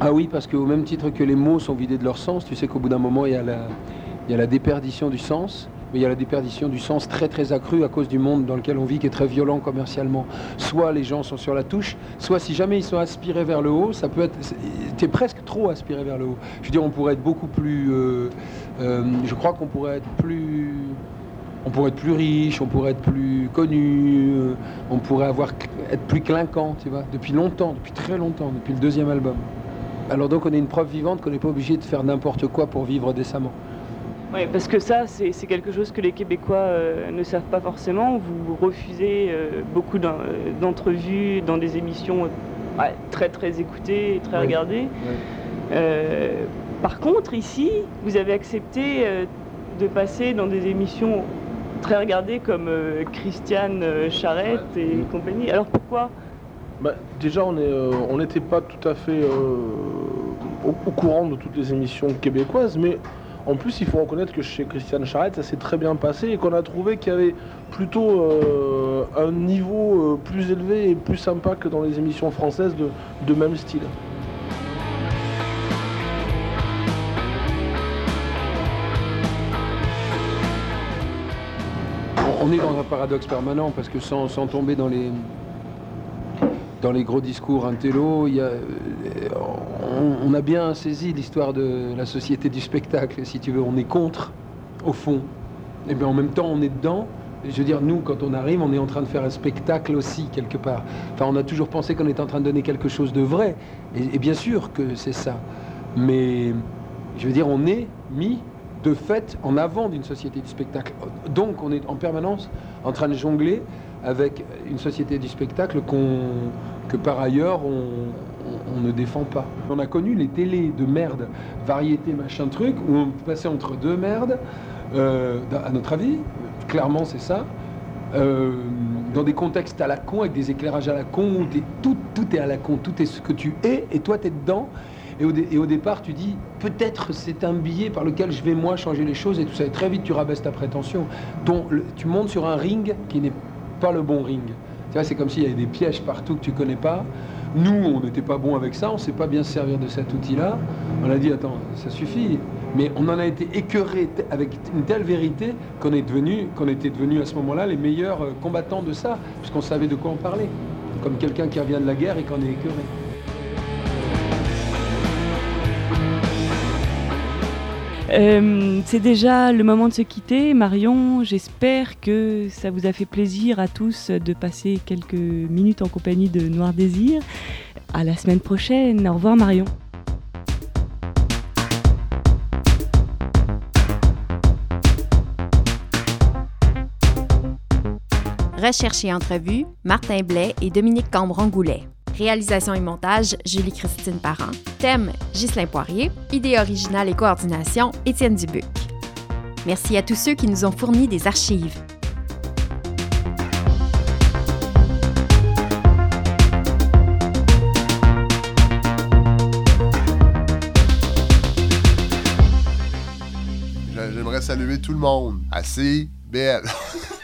Ah oui, parce qu'au même titre que les mots sont vidés de leur sens, tu sais qu'au bout d'un moment, il y, a la, il y a la déperdition du sens, mais il y a la déperdition du sens très très accrue à cause du monde dans lequel on vit qui est très violent commercialement. Soit les gens sont sur la touche, soit si jamais ils sont aspirés vers le haut, ça peut être... Tu es presque trop aspiré vers le haut. Je veux dire, on pourrait être beaucoup plus... euh, euh, je crois qu'on pourrait être plus... On pourrait être plus riche, on pourrait être plus connu, euh, on pourrait avoir, être plus clinquant, tu vois, depuis longtemps, depuis très longtemps, depuis le deuxième album. Alors donc on est une preuve vivante qu'on n'est pas obligé de faire n'importe quoi pour vivre décemment. Ouais, parce que ça, c'est quelque chose que les Québécois euh, ne savent pas forcément. Vous refusez euh, beaucoup euh, d'entrevues dans des émissions euh, très très écoutées, et très Oui. regardées. Par contre, ici, vous avez accepté de passer dans des émissions très regardées comme Christiane Charette et compagnie. Alors pourquoi? Bah, déjà, on n'était pas tout à fait au, au courant de toutes les émissions québécoises, mais en plus, il faut reconnaître que chez Christiane Charette, ça s'est très bien passé et qu'on a trouvé qu'il y avait plutôt euh, un niveau euh, plus élevé et plus sympa que dans les émissions françaises de, même style. On- est dans un paradoxe permanent parce que sans, sans tomber dans les, dans les gros discours intello, il y a, euh, on, a bien saisi l'histoire de la société du spectacle, si tu veux. On est contre, au fond. Et bien en même temps, on est dedans. Je veux dire, nous, quand on arrive, on est en train de faire un spectacle aussi, quelque part. Enfin, on a toujours pensé qu'on était en train de donner quelque chose de vrai. Et, bien sûr que c'est ça. Mais, je veux dire, on est mis de fait en avant d'une société du spectacle. Donc, on est en permanence en train de jongler avec une société du spectacle que par ailleurs on, on- ne défend pas. On a connu les télés de merde, variété, machin truc, où on passait entre deux merdes, euh, à notre avis, clairement c'est ça. Euh, dans des contextes à la con, avec des éclairages à la con, où t'es- tout, est à la con, tout est ce que tu es, et toi tu es dedans. Et au, départ, tu dis, peut-être c'est un billet par lequel je vais moi changer les choses, et tout ça. Et très vite, tu rabaisses ta prétention. Le- tu montes sur un ring qui n'est pas le bon ring. C'est comme s'il y avait des pièges partout que tu connais pas. Nous, on n'était pas bon avec ça, on ne sait pas bien se servir de cet outil-là. On a dit, attends, ça suffit. Mais on en a été écœuré avec une telle vérité qu'on est devenu, qu'on était devenus à ce moment-là les meilleurs euh, combattants de ça, puisqu'on savait de quoi on parlait. Comme quelqu'un qui revient de la guerre et qu'on est écœuré. Euh, c'est déjà le moment de se quitter. Marion, j'espère que ça vous a fait plaisir à tous de passer quelques minutes en compagnie de Noir Désir. À la semaine prochaine. Au revoir Marion. Recherche et entrevue, Martin Blais et Dominique Cambron-Goulet. Réalisation et montage, Julie-Christine Parent. Thème, Ghislain Poirier. Idée originale et coordination, Étienne Dubuc. Merci à tous ceux qui nous ont fourni des archives. J'a- J'aimerais saluer tout le monde. Assez belle.